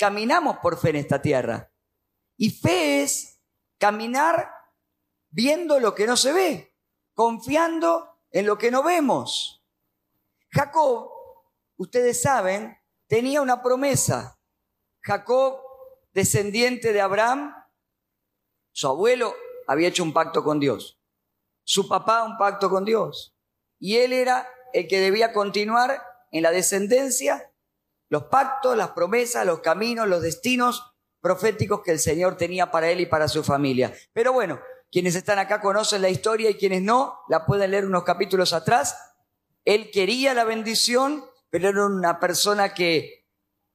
caminamos por fe en esta tierra. Y fe es caminar viendo lo que no se ve, confiando en lo que no vemos. Jacob, ustedes saben, tenía una promesa. Jacob, descendiente de Abraham, su abuelo había hecho un pacto con Dios, su papá un pacto con Dios, y él era el que debía continuar en la descendencia los pactos, las promesas, los caminos, los destinos proféticos que el Señor tenía para él y para su familia. Pero bueno, quienes están acá conocen la historia y quienes no, la pueden leer unos capítulos atrás. Él quería la bendición, pero era una persona que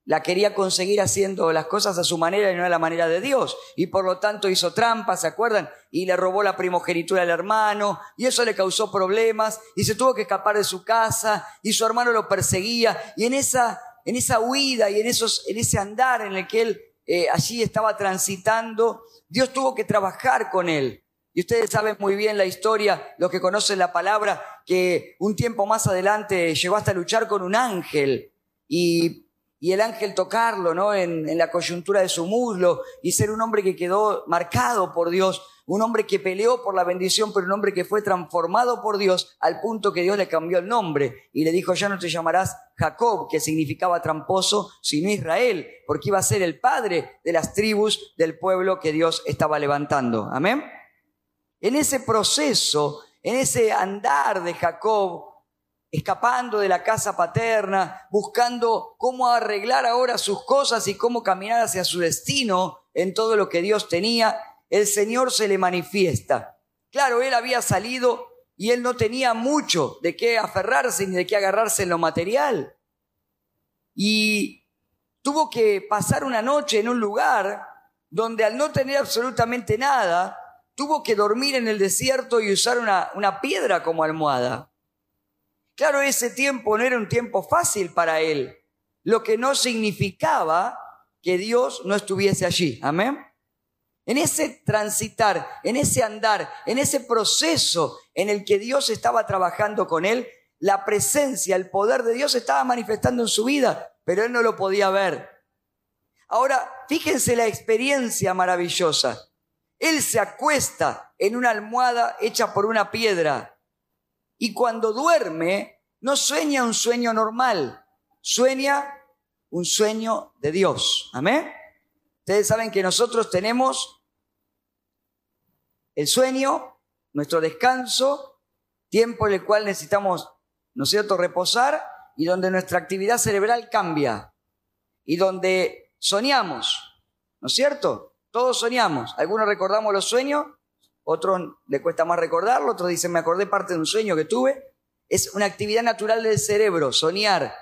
la quería conseguir haciendo las cosas a su manera y no a la manera de Dios. Y por lo tanto hizo trampas, ¿se acuerdan? Y le robó la primogenitura al hermano, y eso le causó problemas, y se tuvo que escapar de su casa, y su hermano lo perseguía, y en esa, en esa huida y en, esos, en ese andar en el que él eh, allí estaba transitando, Dios tuvo que trabajar con él. Y ustedes saben muy bien la historia, los que conocen la palabra, que un tiempo más adelante llegó hasta luchar con un ángel y el ángel tocarlo, ¿no? En, la coyuntura de su muslo y ser un hombre que quedó marcado por Dios, un hombre que peleó por la bendición, pero un hombre que fue transformado por Dios al punto que Dios le cambió el nombre y le dijo, ya no te llamarás Jacob, que significaba tramposo, sino Israel, porque iba a ser el padre de las tribus del pueblo que Dios estaba levantando. Amén. En ese proceso, en ese andar de Jacob, escapando de la casa paterna, buscando cómo arreglar ahora sus cosas y cómo caminar hacia su destino en todo lo que Dios tenía, el Señor se le manifiesta. Claro, él había salido y él no tenía mucho de qué aferrarse ni de qué agarrarse en lo material. Y tuvo que pasar una noche en un lugar donde al no tener absolutamente nada, tuvo que dormir en el desierto y usar una, piedra como almohada. Claro, ese tiempo no era un tiempo fácil para él, lo que no significaba que Dios no estuviese allí. Amén. En ese transitar, en ese andar, en ese proceso en el que Dios estaba trabajando con él, la presencia, el poder de Dios estaba manifestando en su vida, pero él no lo podía ver. Ahora, fíjense la experiencia maravillosa. Él se acuesta en una almohada hecha por una piedra y cuando duerme, no sueña un sueño normal, sueña un sueño de Dios. Amén. Ustedes saben que nosotros tenemos el sueño, nuestro descanso, tiempo en el cual necesitamos, ¿no es cierto?, reposar y donde nuestra actividad cerebral cambia y donde soñamos, ¿no es cierto? Todos soñamos. Algunos recordamos los sueños otro le cuesta más recordarlo, otros dicen, me acordé parte de un sueño que tuve. Es una actividad natural del cerebro, soñar.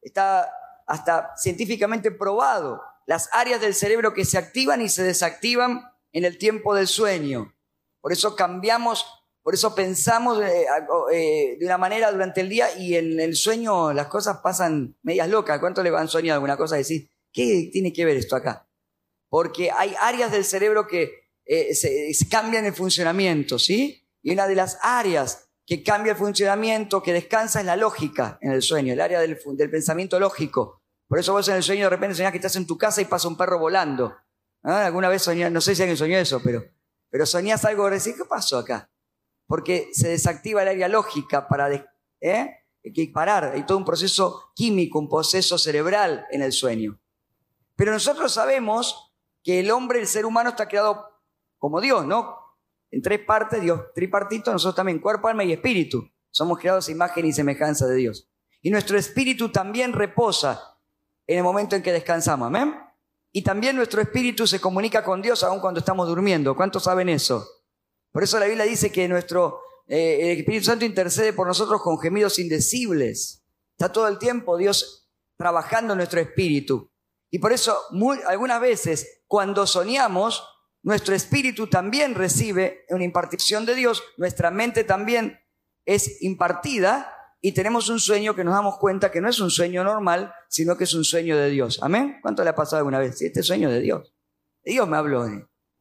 Está hasta científicamente probado. Las áreas del cerebro que se activan y se desactivan en el tiempo del sueño. Por eso cambiamos, por eso pensamos eh, eh, de una manera durante el día y en el sueño las cosas pasan medias locas. ¿Cuánto le van soñado alguna cosa? Decir, ¿qué tiene que ver esto acá? Porque hay áreas del cerebro que eh, se, cambian el funcionamiento, ¿sí? Y una de las áreas que cambia el funcionamiento, que descansa, es la lógica en el sueño, el área del, pensamiento lógico. Por eso vos en el sueño de repente soñás que estás en tu casa y pasa un perro volando. ¿Ah? Alguna vez soñás, no sé si alguien soñó eso, pero, pero soñás algo y decís, ¿qué pasó acá? Porque se desactiva el área lógica para ¿eh? parar. Hay todo un proceso químico, un proceso cerebral en el sueño. Pero nosotros sabemos que el hombre, el ser humano, está creado como Dios, ¿no? En tres partes, Dios tripartito, nosotros también, cuerpo, alma y espíritu. Somos creados a imagen y semejanza de Dios. Y nuestro espíritu también reposa en el momento en que descansamos, ¿amén? Y también nuestro espíritu se comunica con Dios aun cuando estamos durmiendo. ¿Cuántos saben eso? Por eso la Biblia dice que nuestro eh, el Espíritu Santo intercede por nosotros con gemidos indecibles. Está todo el tiempo Dios trabajando en nuestro espíritu. Y por eso algunas veces cuando soñamos nuestro espíritu también recibe una impartición de Dios, nuestra mente también es impartida y tenemos un sueño que nos damos cuenta que no es un sueño normal, sino que es un sueño de Dios. Amén. ¿Cuánto le ha pasado alguna vez? este sueño de Dios. Dios me habló.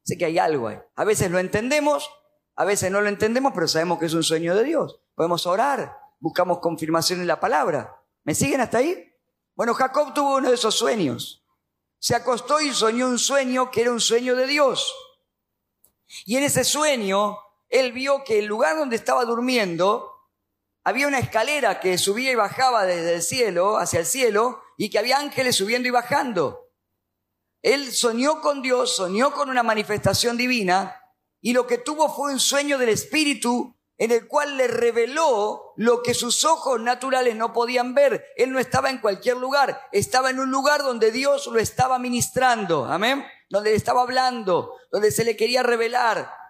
Sé que hay algo ahí. A veces lo entendemos, a veces no lo entendemos, pero sabemos que es un sueño de Dios. Podemos orar, buscamos confirmación en la palabra. ¿Me siguen hasta ahí? Bueno, Jacob tuvo uno de esos sueños. se acostó y soñó un sueño que era un sueño de Dios. Y en ese sueño, él vio que el lugar donde estaba durmiendo había una escalera que subía y bajaba desde el cielo, hacia el cielo, y que había ángeles subiendo y bajando. Él soñó con Dios, soñó con una manifestación divina, y lo que tuvo fue un sueño del Espíritu en el cual le reveló lo que sus ojos naturales no podían ver. Él no estaba en cualquier lugar, estaba en un lugar donde Dios lo estaba ministrando, amén, donde le estaba hablando, donde se le quería revelar.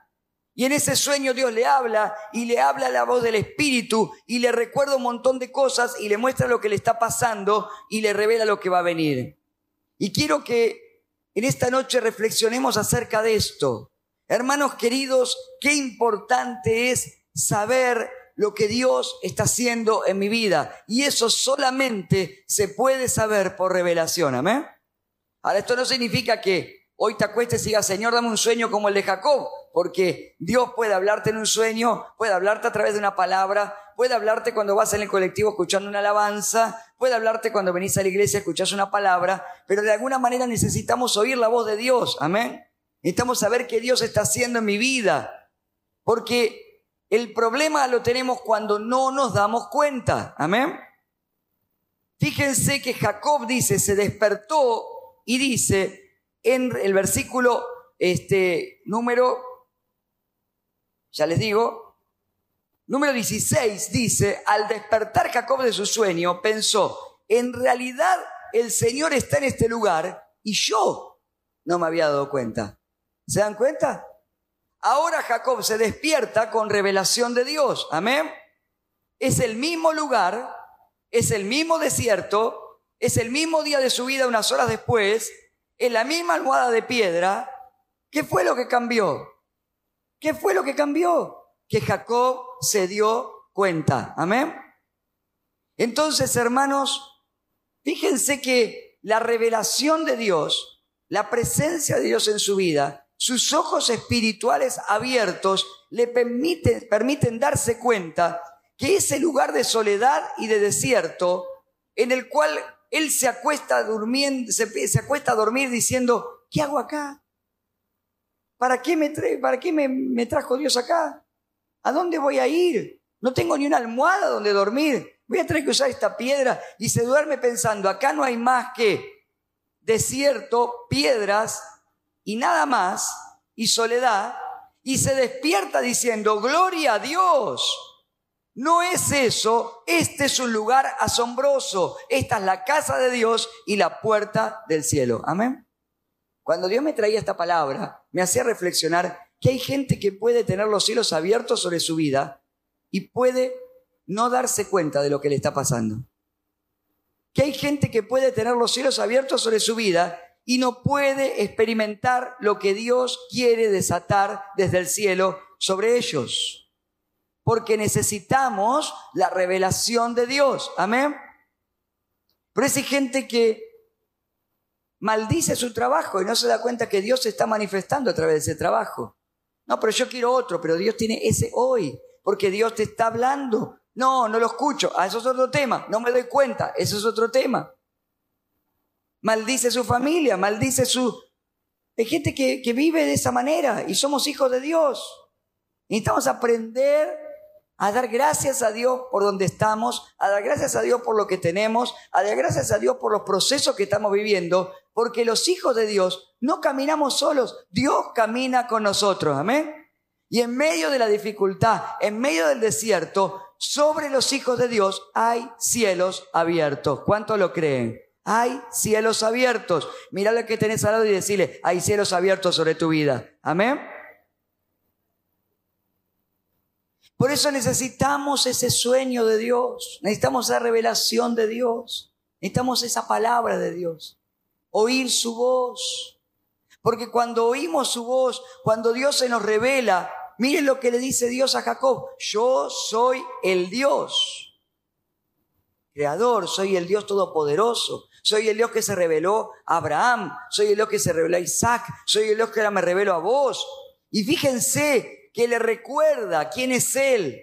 Y en ese sueño Dios le habla y le habla la voz del Espíritu y le recuerda un montón de cosas y le muestra lo que le está pasando y le revela lo que va a venir. Y quiero que en esta noche reflexionemos acerca de esto. Hermanos queridos, qué importante es saber lo que Dios está haciendo en mi vida. Y eso solamente se puede saber por revelación. Amén. Ahora, esto no significa que hoy te acuestes y digas, Señor, dame un sueño como el de Jacob, porque Dios puede hablarte en un sueño, puede hablarte a través de una palabra, puede hablarte cuando vas en el colectivo escuchando una alabanza, puede hablarte cuando venís a la iglesia escuchás una palabra, pero de alguna manera necesitamos oír la voz de Dios. Amén. Necesitamos saber qué Dios está haciendo en mi vida, porque el problema lo tenemos cuando no nos damos cuenta. Amén. Fíjense que Jacob dice, se despertó y dice en el versículo este, número, ya les digo, número 16 dice, al despertar Jacob de su sueño, pensó, en realidad el Señor está en este lugar y yo no me había dado cuenta. ¿Se dan cuenta? Ahora Jacob se despierta con revelación de Dios. Amén. Es el mismo lugar, es el mismo desierto, es el mismo día de su vida unas horas después, es la misma almohada de piedra. ¿Qué fue lo que cambió? ¿Qué fue lo que cambió? Que Jacob se dio cuenta. Amén. Entonces, hermanos, fíjense que la revelación de Dios, la presencia de Dios en su vida, sus ojos espirituales abiertos le permiten, permiten darse cuenta que ese lugar de soledad y de desierto en el cual él se acuesta durmiendo, se, acuesta a dormir diciendo, ¿qué hago acá? ¿Para qué, me, trajo Dios acá? ¿A dónde voy a ir? No tengo ni una almohada donde dormir. Voy a tener que usar esta piedra y se duerme pensando, acá no hay más que desierto, piedras y nada más, y soledad, y se despierta diciendo, gloria a Dios. No es eso, este es un lugar asombroso, esta es la casa de Dios y la puerta del cielo. Amén. Cuando Dios me traía esta palabra, me hacía reflexionar que hay gente que puede tener los cielos abiertos sobre su vida y puede no darse cuenta de lo que le está pasando. Que hay gente que puede tener los cielos abiertos sobre su vida y no puede experimentar lo que Dios quiere desatar desde el cielo sobre ellos. Porque necesitamos la revelación de Dios. Amén. Pero hay gente que maldice su trabajo y no se da cuenta que Dios se está manifestando a través de ese trabajo. No, pero yo quiero otro, pero Dios tiene ese hoy, porque Dios te está hablando. No, no lo escucho. Ah, eso es otro tema. No me doy cuenta. Eso es otro tema maldice su familia, maldice su... Hay gente que, que vive de esa manera y somos hijos de Dios. Necesitamos aprender a dar gracias a Dios por donde estamos, a dar gracias a Dios por lo que tenemos, a dar gracias a Dios por los procesos que estamos viviendo, porque los hijos de Dios no caminamos solos, Dios camina con nosotros, amén. Y en medio de la dificultad, en medio del desierto, sobre los hijos de Dios hay cielos abiertos. ¿Cuánto lo creen? Hay cielos abiertos. Mira lo que tenés al lado y decirle, hay cielos abiertos sobre tu vida. Amén. Por eso necesitamos ese sueño de Dios, necesitamos esa revelación de Dios, necesitamos esa palabra de Dios, oír su voz. Porque cuando oímos su voz, cuando Dios se nos revela, miren lo que le dice Dios a Jacob, yo soy el Dios, creador, soy el Dios todopoderoso. Soy el Dios que se reveló a Abraham. Soy el Dios que se reveló a Isaac. Soy el Dios que ahora me revelo a vos. Y fíjense que le recuerda quién es Él.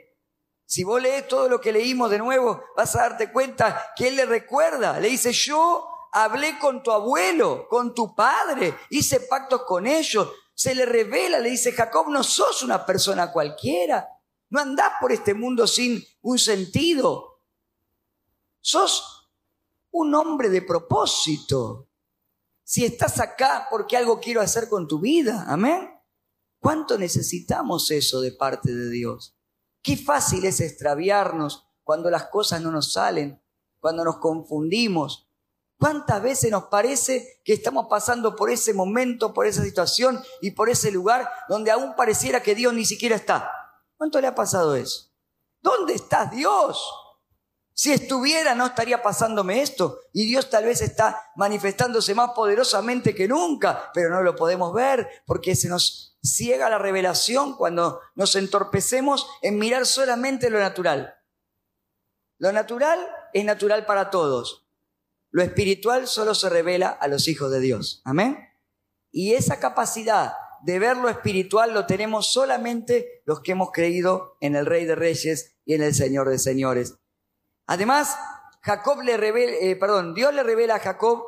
Si vos lees todo lo que leímos de nuevo, vas a darte cuenta que Él le recuerda. Le dice, yo hablé con tu abuelo, con tu padre, hice pactos con ellos. Se le revela, le dice Jacob, no sos una persona cualquiera. No andás por este mundo sin un sentido. Sos un hombre de propósito. Si estás acá porque algo quiero hacer con tu vida, amén. ¿Cuánto necesitamos eso de parte de Dios? Qué fácil es extraviarnos cuando las cosas no nos salen, cuando nos confundimos. ¿Cuántas veces nos parece que estamos pasando por ese momento, por esa situación y por ese lugar donde aún pareciera que Dios ni siquiera está? ¿Cuánto le ha pasado eso? ¿Dónde estás Dios? Si estuviera no estaría pasándome esto y Dios tal vez está manifestándose más poderosamente que nunca, pero no lo podemos ver porque se nos ciega la revelación cuando nos entorpecemos en mirar solamente lo natural. Lo natural es natural para todos. Lo espiritual solo se revela a los hijos de Dios. Amén. Y esa capacidad de ver lo espiritual lo tenemos solamente los que hemos creído en el Rey de Reyes y en el Señor de Señores. Además, Jacob le revela, eh, perdón, Dios le revela a Jacob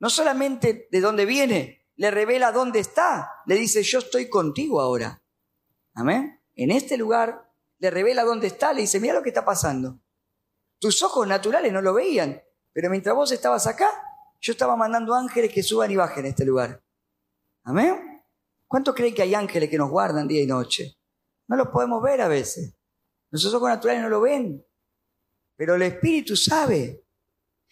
no solamente de dónde viene, le revela dónde está. Le dice, yo estoy contigo ahora. Amén. En este lugar le revela dónde está, le dice, mira lo que está pasando. Tus ojos naturales no lo veían, pero mientras vos estabas acá, yo estaba mandando ángeles que suban y bajen en este lugar. Amén. ¿Cuánto creen que hay ángeles que nos guardan día y noche? No los podemos ver a veces. Nuestros ojos naturales no lo ven, pero el Espíritu sabe.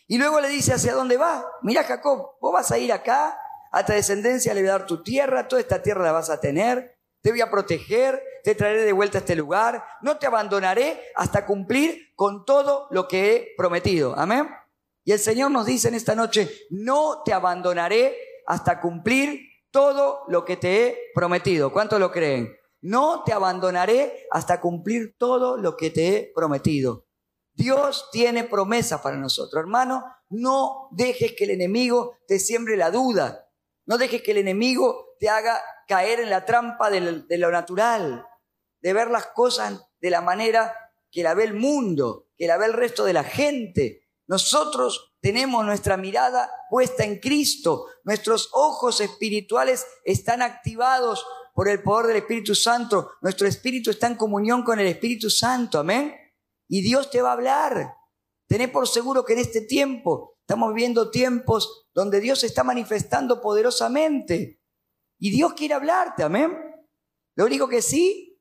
Y luego le dice hacia dónde va. Mira Jacob, vos vas a ir acá, a tu descendencia le voy a dar tu tierra, toda esta tierra la vas a tener, te voy a proteger, te traeré de vuelta a este lugar, no te abandonaré hasta cumplir con todo lo que he prometido. Amén. Y el Señor nos dice en esta noche, no te abandonaré hasta cumplir todo lo que te he prometido. ¿Cuántos lo creen? No te abandonaré hasta cumplir todo lo que te he prometido. Dios tiene promesa para nosotros. Hermano, no dejes que el enemigo te siembre la duda. No dejes que el enemigo te haga caer en la trampa de lo natural de ver las cosas de la manera que la ve el mundo, que la ve el resto de la gente. Nosotros tenemos nuestra mirada puesta en Cristo, nuestros ojos espirituales están activados por el poder del Espíritu Santo, nuestro espíritu está en comunión con el Espíritu Santo, amén. Y Dios te va a hablar. Tené por seguro que en este tiempo estamos viviendo tiempos donde Dios se está manifestando poderosamente. Y Dios quiere hablarte, amén. Lo único que sí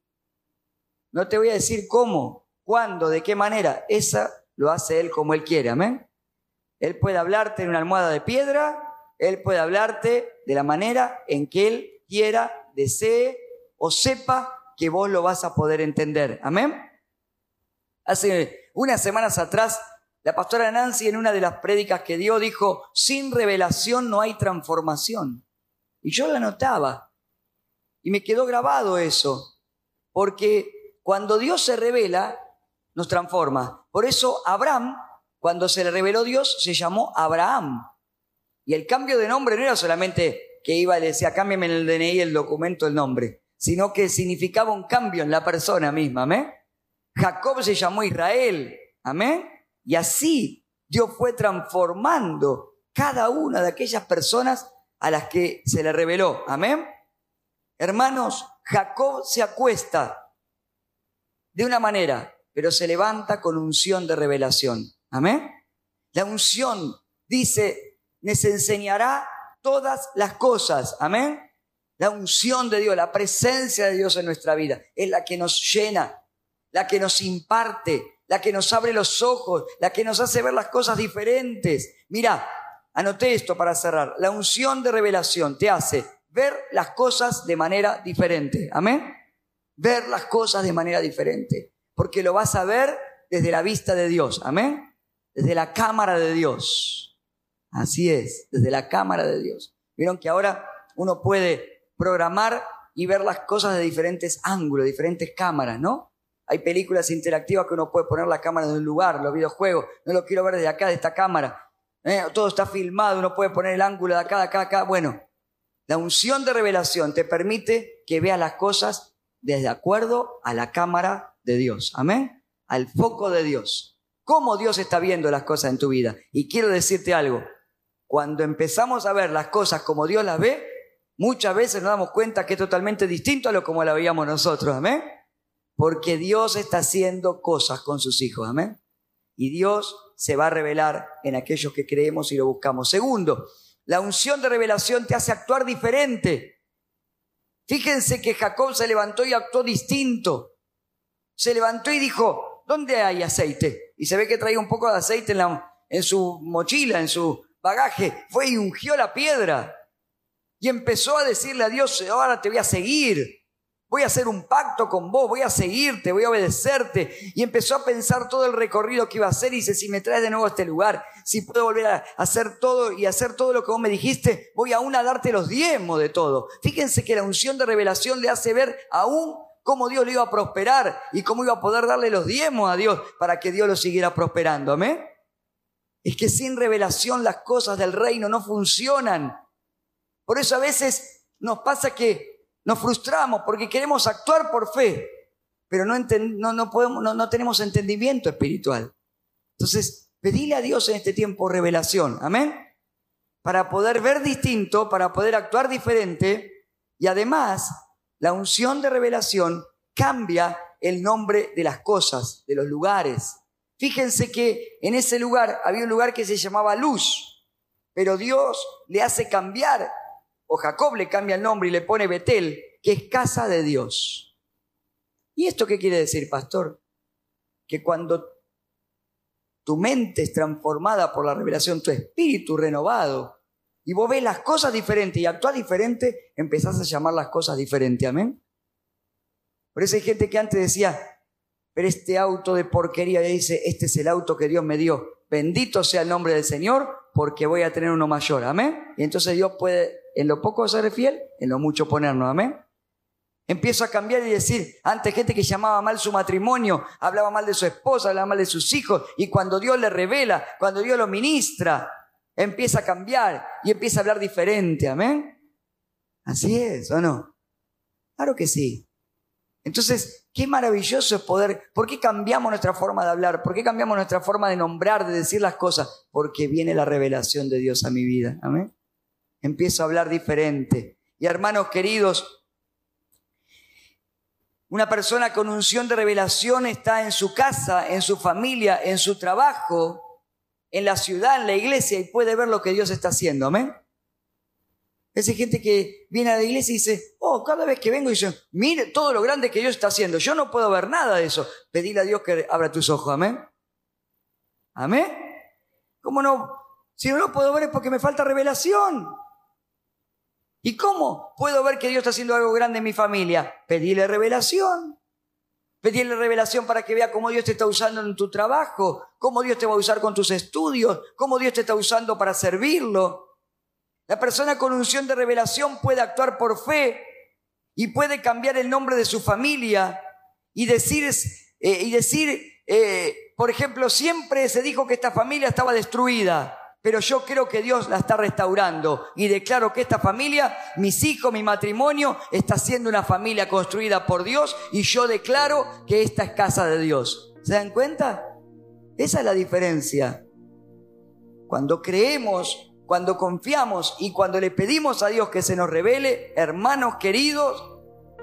no te voy a decir cómo, cuándo, de qué manera. Esa lo hace Él como Él quiere. Amén. Él puede hablarte en una almohada de piedra. Él puede hablarte de la manera en que Él quiera, desee o sepa que vos lo vas a poder entender. Amén. Hace unas semanas atrás, la pastora Nancy en una de las prédicas que dio dijo, sin revelación no hay transformación. Y yo la notaba. Y me quedó grabado eso. Porque cuando Dios se revela, nos transforma. Por eso Abraham, cuando se le reveló Dios, se llamó Abraham. Y el cambio de nombre no era solamente que iba y decía, cámbiame en el DNI el documento el nombre, sino que significaba un cambio en la persona misma, ¿amén? Jacob se llamó Israel, ¿amén? Y así Dios fue transformando cada una de aquellas personas a las que se le reveló, ¿amén? Hermanos, Jacob se acuesta de una manera, pero se levanta con unción de revelación. Amén. La unción dice, les enseñará todas las cosas. Amén. La unción de Dios, la presencia de Dios en nuestra vida es la que nos llena, la que nos imparte, la que nos abre los ojos, la que nos hace ver las cosas diferentes. Mira, anoté esto para cerrar. La unción de revelación te hace ver las cosas de manera diferente. Amén ver las cosas de manera diferente, porque lo vas a ver desde la vista de Dios, amén, desde la cámara de Dios. Así es, desde la cámara de Dios. Vieron que ahora uno puede programar y ver las cosas de diferentes ángulos, diferentes cámaras, ¿no? Hay películas interactivas que uno puede poner la cámara en un lugar, los videojuegos, no lo quiero ver desde acá, de esta cámara. ¿eh? Todo está filmado, uno puede poner el ángulo de acá, de acá, de acá. Bueno, la unción de revelación te permite que veas las cosas desde acuerdo a la cámara de Dios. Amén. Al foco de Dios. ¿Cómo Dios está viendo las cosas en tu vida? Y quiero decirte algo. cuando empezamos a ver las cosas como Dios las ve, muchas veces nos damos cuenta que es totalmente distinto a lo como la veíamos nosotros, amén. Porque Dios está haciendo cosas con sus hijos, amén. Y Dios se va a revelar en aquellos que creemos y lo buscamos. Segundo, la unción de revelación te hace actuar diferente. Fíjense que Jacob se levantó y actuó distinto. Se levantó y dijo, ¿dónde hay aceite? Y se ve que traía un poco de aceite en, su mochila, en su bagaje. Fue y ungió la piedra. Y empezó a decirle a Dios, ahora te voy a seguir voy a hacer un pacto con vos, voy a seguirte, voy a obedecerte. Y empezó a pensar todo el recorrido que iba a hacer y dice, si me traes de nuevo a este lugar, si puedo volver a hacer todo y hacer todo lo que vos me dijiste, voy aún a darte los diezmos de todo. Fíjense que la unción de revelación le hace ver aún cómo Dios le iba a prosperar y cómo iba a poder darle los diezmos a Dios para que Dios lo siguiera prosperando. Amén. Es que sin revelación las cosas del reino no funcionan. Por eso a veces nos pasa que nos frustramos porque queremos actuar por fe, pero no, no, podemos, no, tenemos entendimiento espiritual. Entonces, pedile a Dios en este tiempo revelación, amén, para poder ver distinto, para poder actuar diferente y además la unción de revelación cambia el nombre de las cosas, de los lugares. Fíjense que en ese lugar había un lugar que se llamaba luz, pero Dios le hace cambiar o Jacob le cambia el nombre y le pone Betel, que es casa de Dios. ¿Y esto qué quiere decir, pastor? Que cuando tu mente es transformada por la revelación, tu espíritu renovado, y vos ves las cosas diferentes y actúas diferente, empezás a llamar las cosas diferentes, amén. Por eso hay gente que antes decía, pero este auto de porquería, dice, este es el auto que Dios me dio. Bendito sea el nombre del Señor, porque voy a tener uno mayor, amén. Y entonces Dios puede en lo poco ser fiel, en lo mucho ponernos, amén. Empiezo a cambiar y decir, antes gente que llamaba mal su matrimonio, hablaba mal de su esposa, hablaba mal de sus hijos, y cuando Dios le revela, cuando Dios lo ministra, empieza a cambiar y empieza a hablar diferente, amén. Así es, ¿o no? Claro que sí. Entonces, qué maravilloso es poder, ¿por qué cambiamos nuestra forma de hablar? ¿Por qué cambiamos nuestra forma de nombrar, de decir las cosas? Porque viene la revelación de Dios a mi vida, amén empiezo a hablar diferente. Y hermanos queridos, una persona con unción de revelación está en su casa, en su familia, en su trabajo, en la ciudad, en la iglesia y puede ver lo que Dios está haciendo. Amén. Es gente que viene a la iglesia y dice, oh, cada vez que vengo dice, mire todo lo grande que Dios está haciendo. Yo no puedo ver nada de eso. Pedile a Dios que abra tus ojos. Amén. Amén. ¿Cómo no? Si no lo puedo ver es porque me falta revelación. ¿Y cómo puedo ver que Dios está haciendo algo grande en mi familia? Pedirle revelación. Pedirle revelación para que vea cómo Dios te está usando en tu trabajo, cómo Dios te va a usar con tus estudios, cómo Dios te está usando para servirlo. La persona con unción de revelación puede actuar por fe y puede cambiar el nombre de su familia y decir, eh, y decir eh, por ejemplo, siempre se dijo que esta familia estaba destruida pero yo creo que Dios la está restaurando y declaro que esta familia, mis hijos, mi matrimonio, está siendo una familia construida por Dios y yo declaro que esta es casa de Dios. ¿Se dan cuenta? Esa es la diferencia. Cuando creemos, cuando confiamos y cuando le pedimos a Dios que se nos revele, hermanos queridos,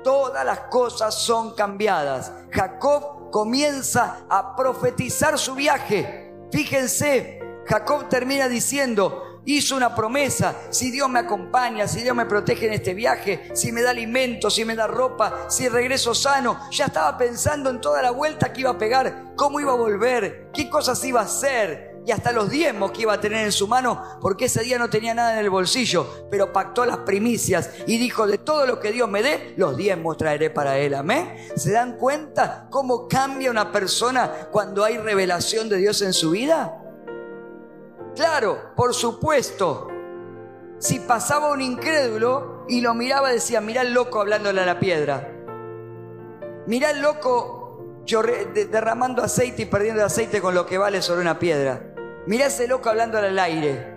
todas las cosas son cambiadas. Jacob comienza a profetizar su viaje. Fíjense, Jacob termina diciendo, hizo una promesa, si Dios me acompaña, si Dios me protege en este viaje, si me da alimento, si me da ropa, si regreso sano, ya estaba pensando en toda la vuelta que iba a pegar, cómo iba a volver, qué cosas iba a hacer y hasta los diezmos que iba a tener en su mano, porque ese día no tenía nada en el bolsillo, pero pactó las primicias y dijo, de todo lo que Dios me dé, los diezmos traeré para él. Amén. ¿Se dan cuenta cómo cambia una persona cuando hay revelación de Dios en su vida? Claro, por supuesto. Si pasaba un incrédulo y lo miraba, decía, mirá el loco hablándole a la piedra. Mirá el loco derramando aceite y perdiendo aceite con lo que vale sobre una piedra. Mirá ese loco hablándole al aire.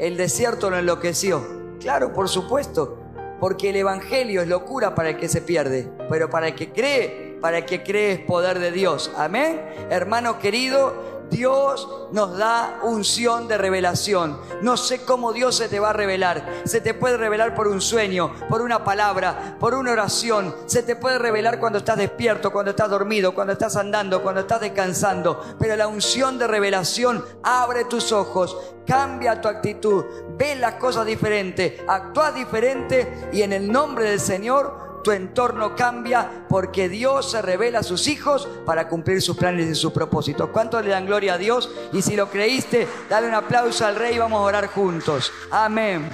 El desierto lo enloqueció. Claro, por supuesto. Porque el Evangelio es locura para el que se pierde. Pero para el que cree, para el que cree es poder de Dios. Amén. Hermano querido, Dios nos da unción de revelación. No sé cómo Dios se te va a revelar. Se te puede revelar por un sueño, por una palabra, por una oración. Se te puede revelar cuando estás despierto, cuando estás dormido, cuando estás andando, cuando estás descansando. Pero la unción de revelación abre tus ojos, cambia tu actitud, ve las cosas diferentes, actúa diferente y en el nombre del Señor tu entorno cambia porque Dios se revela a sus hijos para cumplir sus planes y sus propósitos. ¿Cuántos le dan gloria a Dios? Y si lo creíste, dale un aplauso al Rey y vamos a orar juntos. Amén.